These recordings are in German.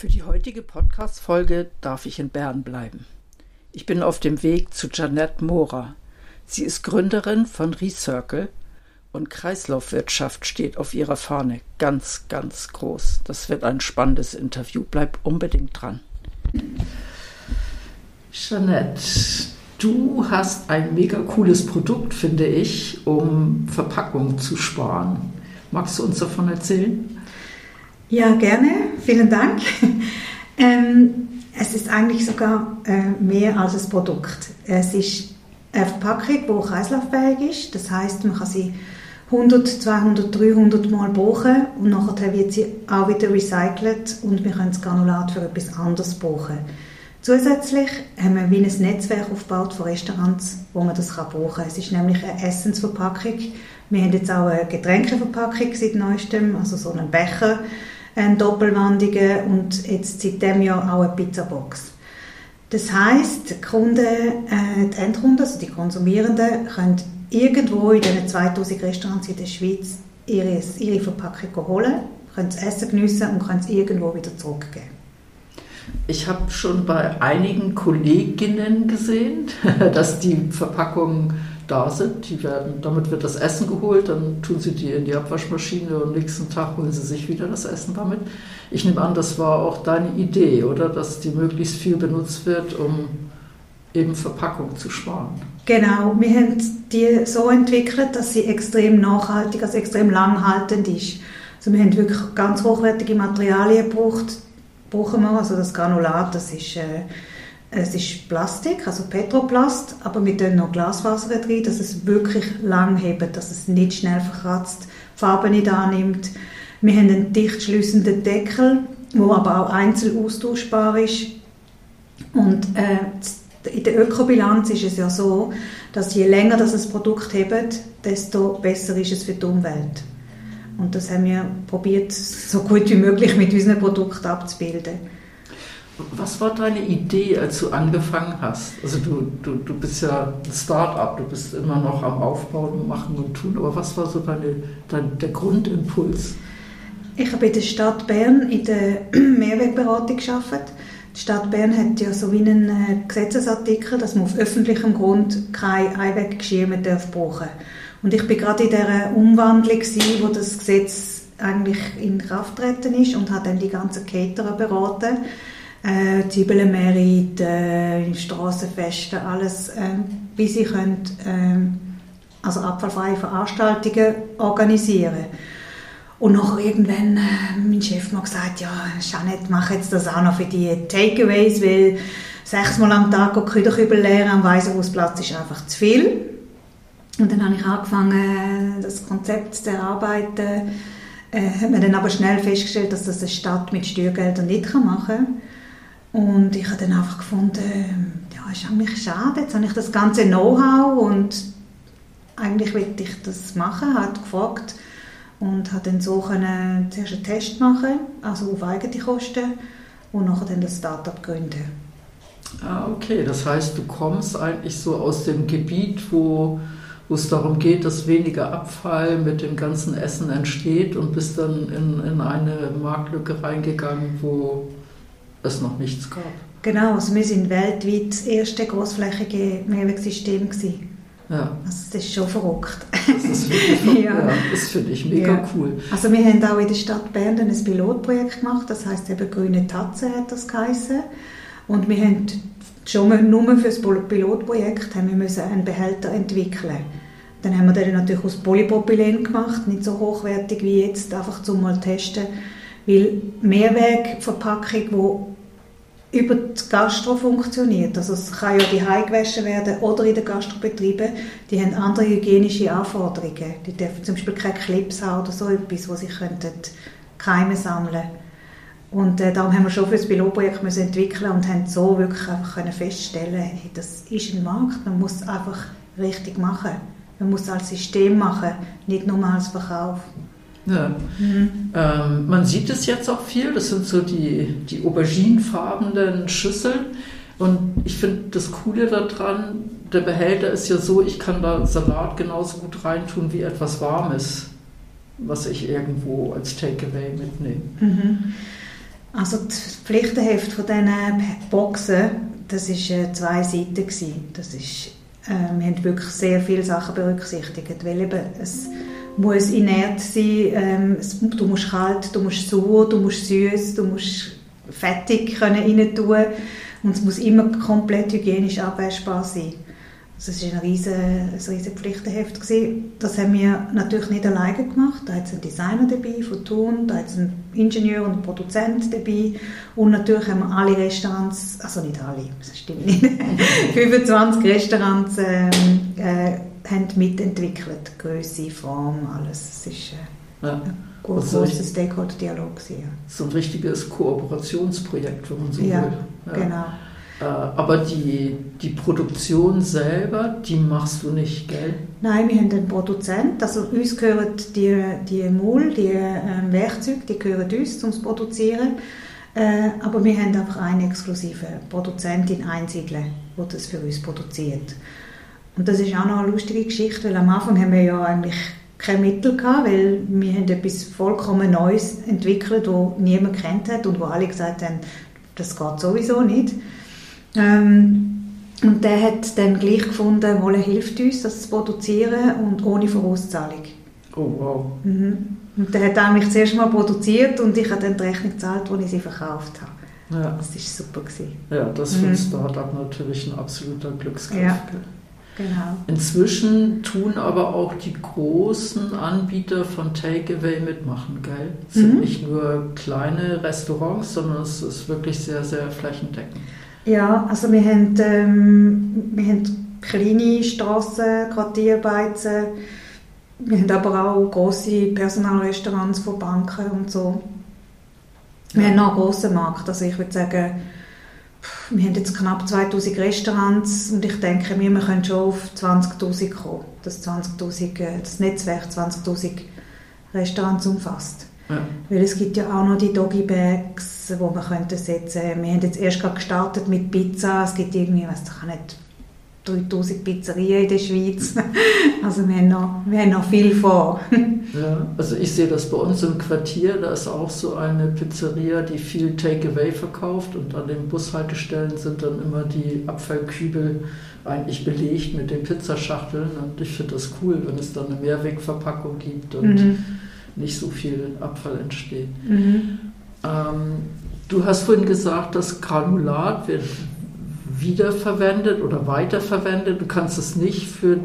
Für die heutige Podcast-Folge darf ich in Bern bleiben. Ich bin auf dem Weg zu Janette Mora. Sie ist Gründerin von Recircle und Kreislaufwirtschaft steht auf ihrer Fahne ganz, ganz groß. Das wird ein spannendes Interview. Bleib unbedingt dran. Jeanette, du hast ein mega cooles Produkt, finde ich, um Verpackung zu sparen. Magst du uns davon erzählen? Ja, gerne. Vielen Dank. Ähm, es ist eigentlich sogar äh, mehr als ein Produkt. Es ist eine Verpackung, die kreislauffähig ist. Das heißt, man kann sie 100, 200, 300 Mal brauchen und nachher wird sie auch wieder recycelt und wir können das Granulat für etwas anderes brauchen. Zusätzlich haben wir wie ein Netzwerk aufgebaut von Restaurants, wo man das brauchen kann. Es ist nämlich eine Essensverpackung. Wir haben jetzt auch eine Getränkeverpackung seit neuestem, also so einen Becher, einen doppelwandigen und jetzt seit dem Jahr auch eine Pizzabox. Das heißt, die Kunden, äh, die Endkunden, also die Konsumierenden, können irgendwo in diesen 2000 Restaurants in der Schweiz ihre, ihre Verpackung holen, können das Essen geniessen und können es irgendwo wieder zurückgeben. Ich habe schon bei einigen Kolleginnen gesehen, dass die Verpackungen da sind. Die werden, damit wird das Essen geholt, dann tun sie die in die Abwaschmaschine und nächsten Tag holen sie sich wieder das Essen damit. Ich nehme an, das war auch deine Idee, oder? Dass die möglichst viel benutzt wird, um eben Verpackung zu sparen. Genau, wir haben die so entwickelt, dass sie extrem nachhaltig, also extrem langhaltend ist. Also wir haben wirklich ganz hochwertige Materialien gebraucht, brauchen wir, also das Granulat, das ist äh, es ist Plastik, also Petroplast, aber wir tun noch Glasfaser rein, dass es wirklich lang hebt, dass es nicht schnell verkratzt, Farbe nicht annimmt. Wir haben einen dicht schließenden Deckel, wo aber auch einzeln austauschbar ist. Und äh, in der Ökobilanz ist es ja so, dass je länger das ein Produkt hebt, desto besser ist es für die Umwelt. Und das haben wir probiert, so gut wie möglich mit unseren Produkten abzubilden. Was war deine Idee, als du angefangen hast? Also du, du, du bist ja ein Start-up, du bist immer noch am Aufbauen, Machen und Tun, aber was war so deine, dein, der Grundimpuls? Ich habe in der Stadt Bern in der Mehrwegberatung gearbeitet. Die Stadt Bern hat ja so wie einen äh, Gesetzesartikel, dass man auf öffentlichem Grund kein Einweggeschirr mehr brauchen darf. Und ich bin gerade in dieser Umwandlung, wo das Gesetz eigentlich in Kraft treten ist und habe dann die ganzen Caterer beraten äh, Zwiebelmerit, äh, Strassenfeste, alles, äh, wie sie können, äh, also abfallfreie Veranstaltungen organisieren. Und noch irgendwann äh, mein Chef mal gesagt, ja, Jeanette, mach jetzt das auch noch für die Takeaways, weil sechsmal am Tag Küderkübel leeren am Waisenhausplatz ist einfach zu viel. Und dann habe ich angefangen, das Konzept zu erarbeiten. Äh, hat man dann aber schnell festgestellt, dass das eine Stadt mit Steuergeldern nicht machen kann. Und ich habe dann einfach gefunden, ja, ist eigentlich schade, jetzt habe ich das ganze Know-how und eigentlich wollte ich das machen, habe gefragt und habe dann so können zuerst einen Test machen, also auf eigene Kosten und nachher dann das Startup gründen. Ah, okay, das heißt, du kommst eigentlich so aus dem Gebiet, wo, wo es darum geht, dass weniger Abfall mit dem ganzen Essen entsteht und bist dann in, in eine Marktlücke reingegangen, wo es noch nichts gab. Genau, also wir sind weltweit das erste großflächige Mehrwegsystem Ja. Also das ist schon verrückt. Das ist wirklich ja. ja. das finde ich mega ja. cool. Also wir haben auch in der Stadt Bern ein Pilotprojekt gemacht, das heißt eben «Grüne Tatze» hat das geheißen. Und wir haben schon nur für das Pilotprojekt haben wir müssen einen Behälter entwickeln Dann haben wir den natürlich aus Polypropylen gemacht, nicht so hochwertig wie jetzt, einfach zum mal testen. Weil Mehrwegverpackung, über die Gastro funktioniert. Also es kann ja die gewaschen werden oder in den Gastrobetrieben. Die haben andere hygienische Anforderungen. Die dürfen zum Beispiel keine Clips haben oder so etwas, wo sie könnten Keime sammeln Und äh, darum haben wir schon für das Pilotprojekt müssen entwickeln und haben so wirklich einfach können feststellen, hey, das ist ein Markt, man muss einfach richtig machen. Man muss es als System machen, nicht nur als Verkauf. Ja. Mhm. Ähm, man sieht es jetzt auch viel, das sind so die, die auberginefarbenen Schüsseln. Und ich finde das Coole daran, der Behälter ist ja so, ich kann da Salat genauso gut reintun wie etwas Warmes, was ich irgendwo als Takeaway mitnehme. Mhm. Also das Pflichtenheft von diesen Boxen, das war äh, zwei Seiten. Das ist, äh, wir haben wirklich sehr viele Sachen berücksichtigt, weil eben es muss inert sein. Ähm, du musst kalt, du musst sauer, du musst süß, du musst fettig können rein tun und es muss immer komplett hygienisch abwaschbar sein. Also es war ein riesiges riesen Pflichtenheft. Gewesen. Das haben wir natürlich nicht alleine gemacht. Da hat es einen Designer dabei von Thun, da hat es einen Ingenieur und einen Produzent dabei und natürlich haben wir alle Restaurants, also nicht alle, das stimmt nicht, 25 Restaurants ähm, äh, haben mitentwickelt, Größe, Form, alles. Es ist äh, ja. ein großer also Stakeholder-Dialog. Ja. So ein richtiges Kooperationsprojekt, wenn man so ja, will. Ja, genau. Äh, aber die, die Produktion selber, die machst du nicht, gell? Nein, wir haben einen Produzent. Also uns gehören die, die Mul, die äh, Werkzeuge, die gehören uns zum Produzieren. Äh, aber wir haben einfach eine exklusive Produzentin einsiedeln, die das für uns produziert. Und das ist auch noch eine lustige Geschichte, weil am Anfang haben wir ja eigentlich keine Mittel gehabt, weil wir haben etwas vollkommen Neues entwickelt, das niemand kennt hat und wo alle gesagt haben, das geht sowieso nicht. Ähm, und der hat dann gleich gefunden, Wolle hilft uns, das zu produzieren und ohne Vorauszahlung. Oh wow. Mhm. Und der hat eigentlich zuerst mal produziert und ich habe dann die Rechnung gezahlt, als ich sie verkauft habe. Ja. Das war super. Gewesen. Ja, das für mhm. ein Startup natürlich ein absoluter Glücksgriff. Ja. Genau. Inzwischen tun aber auch die großen Anbieter von Takeaway mitmachen, gell? Es mhm. sind nicht nur kleine Restaurants, sondern es ist wirklich sehr, sehr flächendeckend. Ja, also wir haben, ähm, wir haben kleine Strassen, Quartierbeizen, wir haben aber auch große Personalrestaurants von Banken und so. Wir ja. haben noch einen grossen Markt, also ich würde sagen, wir haben jetzt knapp 2000 Restaurants und ich denke mir, wir können schon auf 20'000 kommen, dass 20 äh, das Netzwerk 20'000 Restaurants umfasst. Ja. Weil es gibt ja auch noch die Doggy Bags, wo man könnte setzen. Wir haben jetzt erst gerade gestartet mit Pizza. Es gibt irgendwie, weiß ich nicht, 3000 Pizzerien in der Schweiz. Also wir haben noch, wir haben noch viel vor. Ja, also ich sehe das bei uns im Quartier, da ist auch so eine Pizzeria, die viel Takeaway verkauft und an den Bushaltestellen sind dann immer die Abfallkübel eigentlich belegt mit den Pizzaschachteln und ich finde das cool, wenn es dann eine Mehrwegverpackung gibt und mhm. nicht so viel Abfall entsteht. Mhm. Ähm, du hast vorhin gesagt, das Granulat wird wiederverwendet oder weiterverwendet. Du kannst es nicht für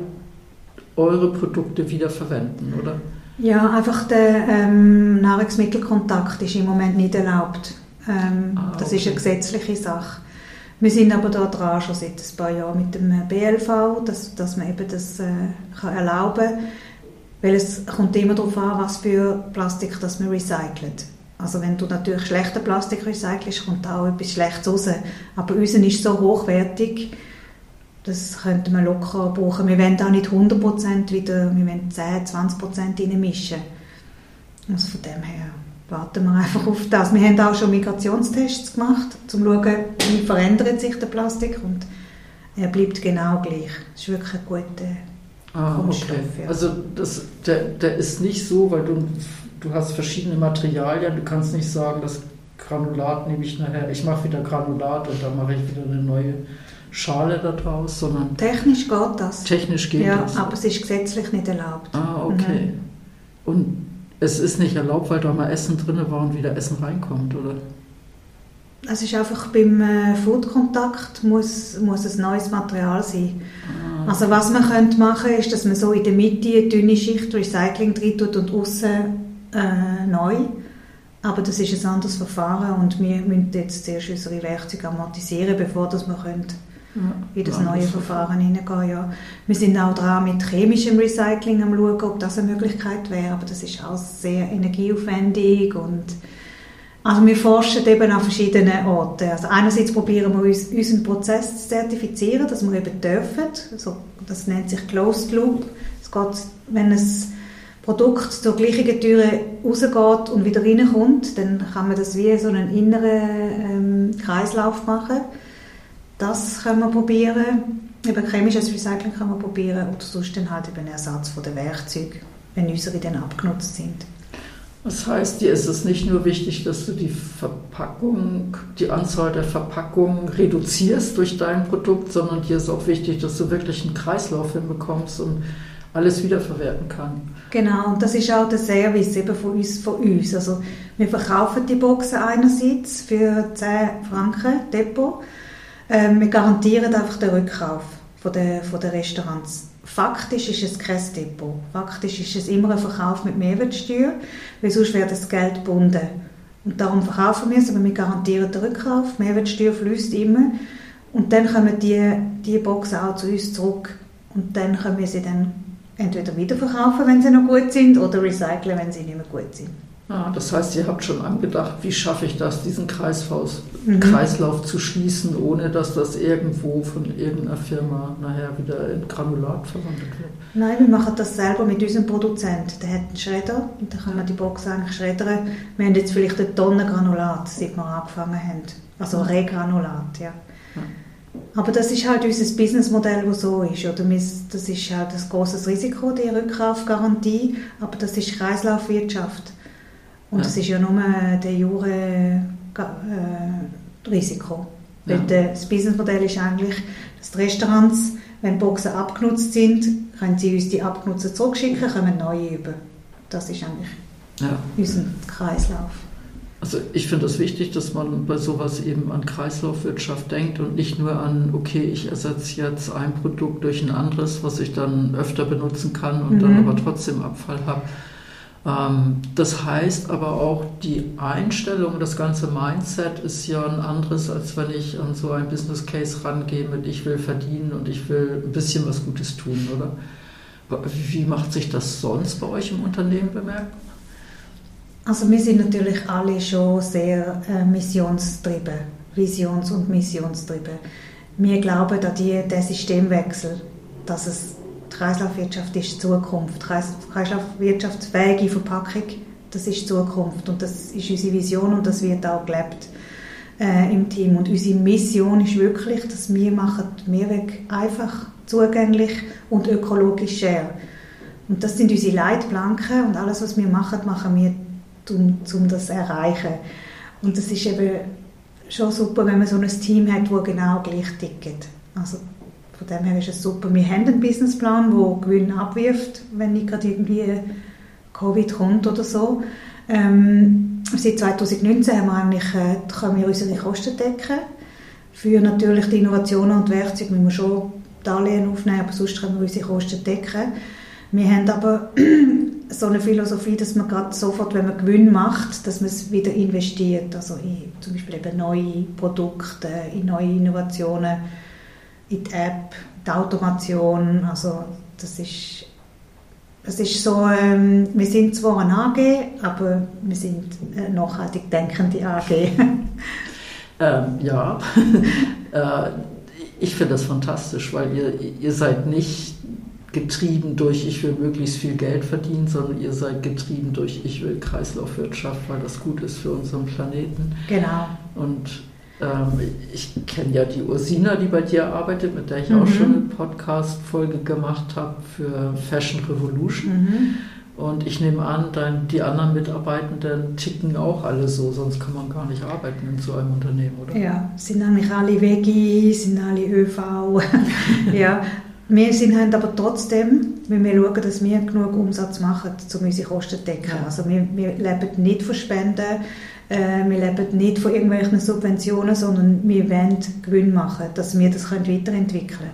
eure Produkte wiederverwenden, oder? Ja, einfach der ähm, Nahrungsmittelkontakt ist im Moment nicht erlaubt. Ähm, ah, okay. Das ist eine gesetzliche Sache. Wir sind aber da dran, schon seit ein paar Jahren mit dem BLV, dass, dass man eben das äh, kann erlauben kann. Weil es kommt immer darauf an, was für Plastik das man recycelt. Also wenn du natürlich schlechter Plastik recycelst, kommt auch etwas Schlechtes raus. Aber unser ist so hochwertig, das könnte man locker brauchen. Wir wollen auch nicht 100% wieder, wir wollen 10, 20% reinmischen. Also von dem her warten wir einfach auf das. Wir haben auch schon Migrationstests gemacht, um zu schauen, wie verändert sich der Plastik und er bleibt genau gleich. Das ist wirklich ein guter ah, Kunststoff. Okay. Ja. Also das, der, der ist nicht so, weil du du hast verschiedene Materialien, du kannst nicht sagen, das Granulat nehme ich nachher, ich mache wieder Granulat und dann mache ich wieder eine neue Schale daraus, sondern... Technisch geht das. Technisch geht ja, das. aber es ist gesetzlich nicht erlaubt. Ah, okay. Mhm. Und es ist nicht erlaubt, weil da mal Essen drin war und wieder Essen reinkommt, oder? Es ist einfach beim äh, Foodkontakt muss, muss ein neues Material sein. Ah. Also was man könnte machen, ist, dass man so in der Mitte eine dünne Schicht Recycling drin tut und außen äh, neu. Aber das ist ein anderes Verfahren und wir müssen jetzt zuerst unsere Werkzeuge amortisieren, bevor das wir können in das neue Verfahren hineingehen. Ja. Wir sind auch dran mit chemischem Recycling am schauen, ob das eine Möglichkeit wäre, aber das ist auch sehr energieaufwendig und also wir forschen eben an verschiedenen Orten. Also einerseits probieren wir uns, unseren Prozess zu zertifizieren, dass wir eben dürfen. Also das nennt sich Closed Loop. Es geht, wenn ein Produkt durch gleiche Türen rausgeht und wieder reinkommt, dann kann man das wie so einen inneren ähm, Kreislauf machen. Das können wir probieren. Eben chemisches Recycling können wir probieren oder sonst dann halt eben Ersatz von den Werkzeugen, wenn unsere dann abgenutzt sind. Das heißt, dir ist es nicht nur wichtig, dass du die Verpackung, die Anzahl der Verpackungen reduzierst durch dein Produkt, sondern dir ist auch wichtig, dass du wirklich einen Kreislauf hinbekommst und alles wiederverwerten kann. Genau, und das ist auch der Service eben von uns. Von uns. Also wir verkaufen die Boxen einerseits für 10 Franken Depot. Ähm, wir garantieren einfach den Rückkauf von den, von den Restaurants. Faktisch ist es kein Depot. Faktisch ist es immer ein Verkauf mit Mehrwertsteuer, weil sonst wäre das Geld gebunden. Und darum verkaufen wir es, aber wir garantieren den Rückkauf. Mehrwertsteuer fließt immer. Und dann kommen die, die Boxen auch zu uns zurück. Und dann können wir sie dann entweder wiederverkaufen, wenn sie noch gut sind, oder recyceln, wenn sie nicht mehr gut sind. Ah, das heißt, ihr habt schon angedacht, wie schaffe ich das, diesen Kreislauf, mhm. Kreislauf zu schließen, ohne dass das irgendwo von irgendeiner Firma nachher wieder in Granulat verwandelt wird? Nein, wir machen das selber mit unserem Produzenten. Der hat einen Schredder und dann kann man die Box eigentlich schreddern. Wir haben jetzt vielleicht eine Tonne Granulat, seit wir angefangen haben. Also Regranulat, ja. ja. Aber das ist halt unser Businessmodell, das so ist. Oder das ist halt ein großes Risiko, die Rückkaufgarantie, aber das ist Kreislaufwirtschaft. Und ja. das ist ja nur der Jure äh, Risiko. Ja. Weil das Businessmodell ist eigentlich, dass die Restaurants, wenn Boxen abgenutzt sind, können sie uns die abgenutzten zurückschicken, kommen neue über. Das ist eigentlich ja. unser Kreislauf. Also ich finde es das wichtig, dass man bei sowas eben an Kreislaufwirtschaft denkt und nicht nur an, okay, ich ersetze jetzt ein Produkt durch ein anderes, was ich dann öfter benutzen kann und mhm. dann aber trotzdem Abfall habe. Ähm, das heißt aber auch, die Einstellung, das ganze Mindset ist ja ein anderes, als wenn ich an so ein Business Case rangehe mit ich will verdienen und ich will ein bisschen was Gutes tun, oder? Wie macht sich das sonst bei euch im Unternehmen bemerkbar? Also wir sind natürlich alle schon sehr äh, missionstrieben, visions- und missionstrieben. Wir glauben an die, den Systemwechsel, dass es die Kreislaufwirtschaft ist Zukunft. Die Kreislaufwirtschaftsfähige Verpackung, das ist Zukunft und das ist unsere Vision und das wird auch gelebt äh, im Team. Und unsere Mission ist wirklich, dass wir machen Mehrweg einfach zugänglich und ökologisch share. Und das sind unsere Leitplanken und alles, was wir machen, machen wir, um, um das zu erreichen. Und das ist eben schon super, wenn man so ein Team hat, das genau gleich tickt. Also von dem her ist es super. Wir haben einen Businessplan, der Gewinn abwirft, wenn nicht gerade irgendwie Covid kommt oder so. Ähm, seit 2019 haben wir eigentlich, äh, können wir unsere Kosten decken. Für natürlich die Innovationen und Werkzeuge müssen wir schon Darlehen aufnehmen, aber sonst können wir unsere Kosten decken. Wir haben aber so eine Philosophie, dass man gerade sofort, wenn man Gewinn macht, dass man es wieder investiert. Also in zum Beispiel eben neue Produkte, in neue Innovationen in die App, die Automation, also das ist, das ist so, ähm, wir sind zwar ein AG, aber wir sind eine nachhaltig denkende AG. ähm, ja, äh, ich finde das fantastisch, weil ihr, ihr seid nicht getrieben durch, ich will möglichst viel Geld verdienen, sondern ihr seid getrieben durch, ich will Kreislaufwirtschaft, weil das gut ist für unseren Planeten. Genau. Und ähm, ich kenne ja die Ursina, die bei dir arbeitet, mit der ich mhm. auch schon eine Podcast-Folge gemacht habe für Fashion Revolution. Mhm. Und ich nehme an, dein, die anderen Mitarbeitenden ticken auch alle so, sonst kann man gar nicht arbeiten in so einem Unternehmen, oder? Ja, sind eigentlich alle Veggie, sind alle ÖV. ja, wir sind halt aber trotzdem, wenn wir schauen, dass wir genug Umsatz machen, um unsere Kosten zu decken. Ja. Also wir, wir leben nicht von Spenden, äh, wir leben nicht von irgendwelchen Subventionen, sondern wir wollen Gewinn machen, dass wir das weiterentwickeln können.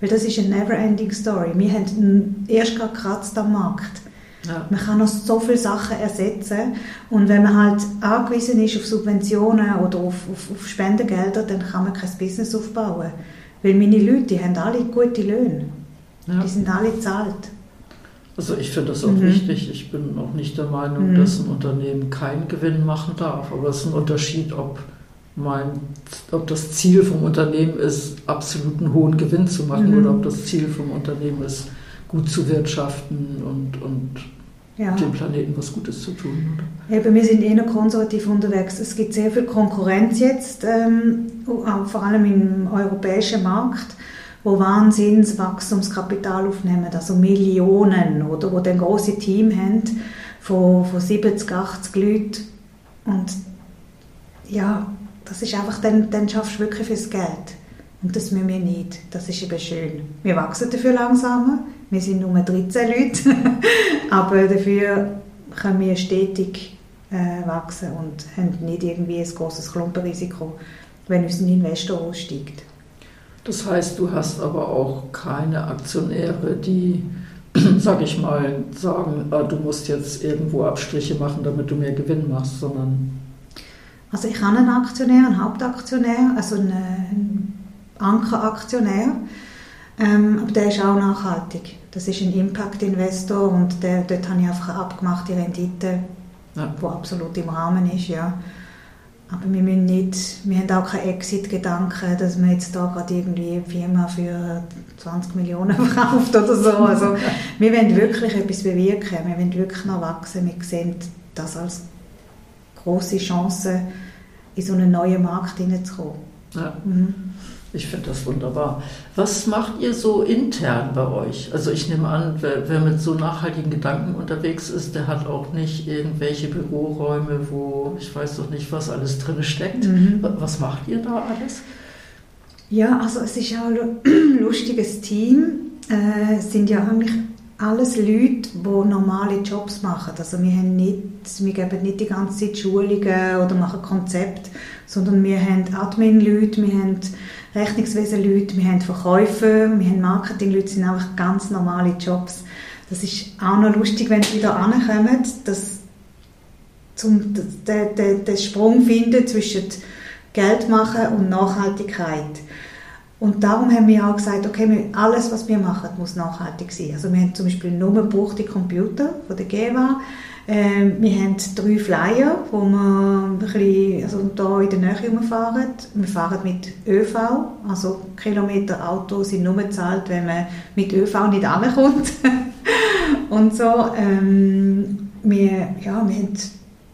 Weil das ist eine never-ending Story. Wir haben erst gerade gekratzt am Markt. Ja. Man kann noch so viele Sachen ersetzen und wenn man halt angewiesen ist auf Subventionen oder auf, auf, auf Spendengelder, dann kann man kein Business aufbauen. Weil meine Leute, die haben alle gute Löhne. Ja. Die sind alle zahlt. Also ich finde das auch mhm. wichtig. Ich bin auch nicht der Meinung, mhm. dass ein Unternehmen keinen Gewinn machen darf. Aber es ist ein Unterschied, ob, mein, ob das Ziel vom Unternehmen ist, absoluten hohen Gewinn zu machen mhm. oder ob das Ziel vom Unternehmen ist, gut zu wirtschaften und, und ja. dem Planeten was Gutes zu tun. Oder? Eben, wir sind eher konservativ unterwegs. Es gibt sehr viel Konkurrenz jetzt, ähm, vor allem im europäischen Markt, wo Wahnsinnswachstumskapital aufnehmen, also Millionen, oder wo dann große Team haben von, von 70, 80 Leuten. Und ja, das ist einfach, dann, dann schaffst du wirklich fürs Geld. Und das müssen wir nicht. Das ist eben schön. Wir wachsen dafür langsamer. Wir sind nur 13 Leute. Aber dafür können wir stetig äh, wachsen und haben nicht irgendwie ein großes Klumpenrisiko, wenn uns ein Investor aussteigt. Das heißt, du hast aber auch keine Aktionäre, die, sag ich mal, sagen, ah, du musst jetzt irgendwo Abstriche machen, damit du mehr Gewinn machst, sondern. Also ich habe einen Aktionär, einen Hauptaktionär, also einen Ankeraktionär, ähm, aber der ist auch nachhaltig. Das ist ein Impact-Investor und der, dort habe ich einfach eine abgemachte Rendite, ja. die absolut im Rahmen ist, ja. Aber wir, müssen nicht, wir haben auch keinen Exit-Gedanken, dass man jetzt da gerade irgendwie eine Firma für 20 Millionen verkauft oder so. Also wir wollen wirklich etwas bewirken, wir wollen wirklich noch wachsen. Wir sehen das als große Chance, in so einen neuen Markt hineinzukommen. Ja. Ich finde das wunderbar. Was macht ihr so intern bei euch? Also ich nehme an, wer, wer, mit so nachhaltigen Gedanken unterwegs ist, der hat auch nicht irgendwelche Büroräume, wo ich weiß doch nicht, was alles drin steckt. Mhm. Was macht ihr da alles? Ja, also es ist ja ein lustiges Team. Äh, es sind ja eigentlich alles Leute, die normale Jobs machen. Also wir, haben nicht, wir geben nicht die ganze Zeit Schulungen oder machen Konzepte, sondern wir haben Admin-Leute, wir haben Rechnungswesen-Leute, wir haben Verkäufer, wir haben Marketing-Leute, sind einfach ganz normale Jobs. Das ist auch noch lustig, wenn sie wieder ankommen, dass zum den, den, den Sprung finden zwischen Geld machen und Nachhaltigkeit. Und darum haben wir auch gesagt, okay, alles, was wir machen, muss nachhaltig sein. Also wir haben zum Beispiel nur gebrauchte Computer von der GEWA, ähm, wir haben drei Flyer, wo wir bisschen, also hier in der Nähe rumfahren. Wir fahren mit ÖV, also Kilometer Auto sind nur bezahlt, wenn man mit ÖV nicht ankommt. und so. Ähm, wir, ja, wir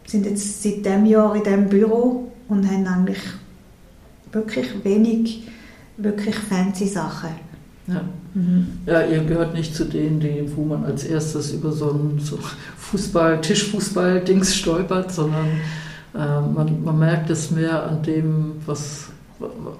sind jetzt seit diesem Jahr in diesem Büro und haben eigentlich wirklich wenig wirklich fancy Sachen. Ja. Mhm. ja, ihr gehört nicht zu denen, die, wo man als erstes über so ein so Fußball, Tischfußball-Dings stolpert, sondern äh, man, man merkt es mehr an dem, was,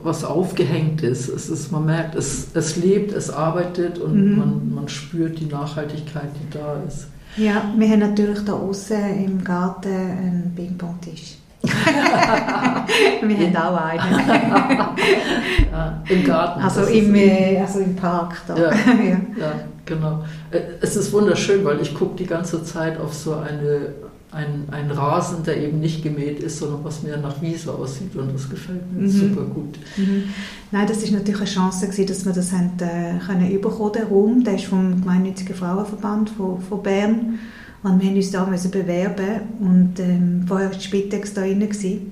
was aufgehängt ist. Es ist man merkt, es, es lebt, es arbeitet und mhm. man, man spürt die Nachhaltigkeit, die da ist. Ja, wir haben natürlich da außen im Garten einen Ping-Pong-Tisch. wir haben auch einen. ja, Im Garten. Also im, äh, also im Park. Da. Ja, ja. ja, genau. Äh, es ist wunderschön, weil ich gucke die ganze Zeit auf so eine, ein, einen Rasen, der eben nicht gemäht ist, sondern was mehr nach Wiese aussieht und das gefällt mir mhm. super gut. Mhm. Nein, das ist natürlich eine Chance gewesen, dass wir das haben, äh, können überkommen, den Raum. Der ist vom Gemeinnützigen Frauenverband von, von Bern und wir mussten uns da bewerben und ähm, vorher war Spitex da drin.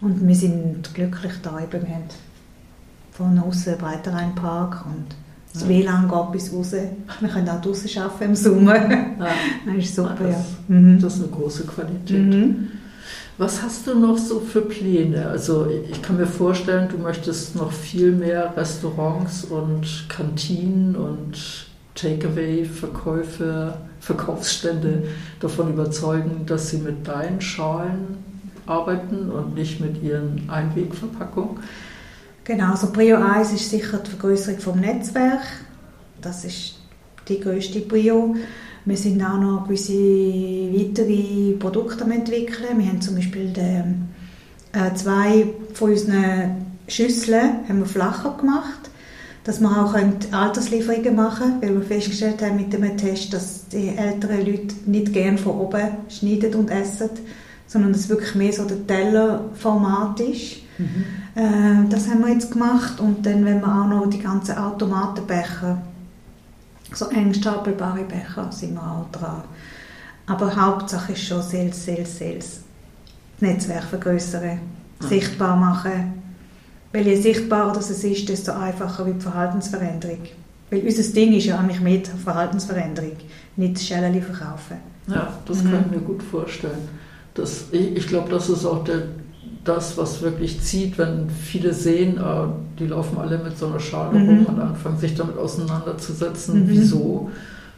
Und wir sind glücklich da eben. Wir haben von außen einen Park und das ja. WLAN geht bis raus. Wir können auch draußen arbeiten im Sommer. Ja. Das ist super, ja. Das, mhm. das ist eine große Qualität. Mhm. Was hast du noch so für Pläne? Also ich kann mir vorstellen, du möchtest noch viel mehr Restaurants und Kantinen und Takeaway-Verkäufe, Verkaufsstände davon überzeugen, dass sie mit deinen Schalen arbeiten und nicht mit ihren Einwegverpackungen? Genau, also Prio 1 ist sicher die Vergrößerung vom Netzwerk. Das ist die größte Prio. Wir sind auch noch gewisse weitere Produkte am entwickeln. Wir haben zum Beispiel den, äh, zwei von unseren Schüsseln haben wir flacher gemacht dass wir auch Alterslieferungen machen können, weil wir festgestellt haben mit dem Test, dass die älteren Leute nicht gerne von oben schneiden und essen, sondern dass es wirklich mehr so der Tellerformat ist. Mhm. Äh, das haben wir jetzt gemacht und dann, wenn wir auch noch die ganzen Automatenbecher, so eng stapelbare Becher, sind wir auch dran. Aber Hauptsache ist schon Sales, Sales, Sales. Das Netzwerk vergrößern, mhm. sichtbar machen, weil je sichtbarer das es ist, desto einfacher wird die Verhaltensveränderung. Weil unser Ding ist ja eigentlich mit Verhaltensveränderung, nicht Schellen verkaufen. Ja, das mhm. kann ich mir gut vorstellen. Das, ich, ich glaube, das ist auch der, das, was wirklich zieht, wenn viele sehen, äh, die laufen alle mit so einer Schale mhm. rum und anfangen sich damit auseinanderzusetzen, mhm. wieso,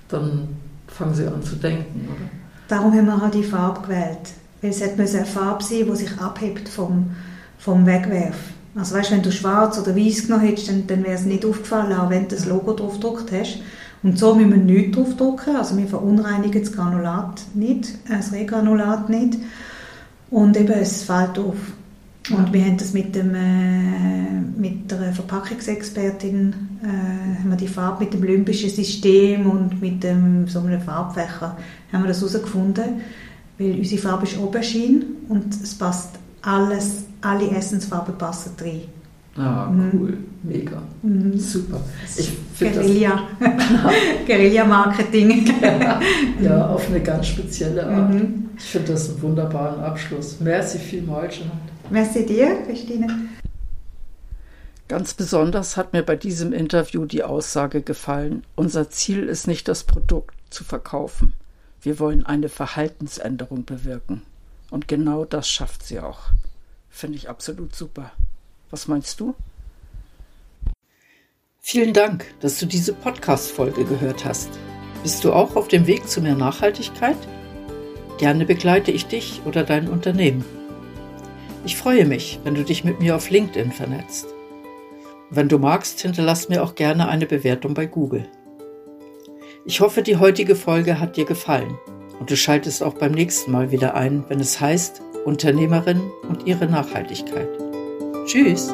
dann fangen sie an zu denken. Oder? Darum haben wir auch die Farbe gewählt. Weil es hat eine Farbe sein, die sich abhebt vom, vom Wegwerfen. Also weißt, wenn du schwarz oder weiß genommen hättest, dann, dann wäre es nicht aufgefallen, auch wenn du das Logo drauf gedruckt hast. Und so müssen wir nichts drauf drucken, also wir verunreinigen das Granulat nicht, das Regranulat nicht. Und eben, es fällt auf. Und wir haben das mit, dem, äh, mit der Verpackungsexpertin, äh, haben wir die Farbe mit dem olympischen System und mit dem, so einem Farbfächer, haben wir das herausgefunden, weil unsere Farbe ist Aubergine und es passt alles alle Essensfarben passen rein. Ah, mhm. cool. Mega. Mhm. Super. Ich Guerilla. Guerilla-Marketing. ja, ja, auf eine ganz spezielle Art. Mhm. Ich finde das einen wunderbaren Abschluss. Merci vielmals, Jeanette. Merci dir, Christine. Ganz besonders hat mir bei diesem Interview die Aussage gefallen, unser Ziel ist nicht das Produkt zu verkaufen. Wir wollen eine Verhaltensänderung bewirken. Und genau das schafft sie auch. Finde ich absolut super. Was meinst du? Vielen Dank, dass du diese Podcast-Folge gehört hast. Bist du auch auf dem Weg zu mehr Nachhaltigkeit? Gerne begleite ich dich oder dein Unternehmen. Ich freue mich, wenn du dich mit mir auf LinkedIn vernetzt. Wenn du magst, hinterlass mir auch gerne eine Bewertung bei Google. Ich hoffe, die heutige Folge hat dir gefallen und du schaltest auch beim nächsten Mal wieder ein, wenn es heißt Unternehmerin und ihre Nachhaltigkeit. Tschüss!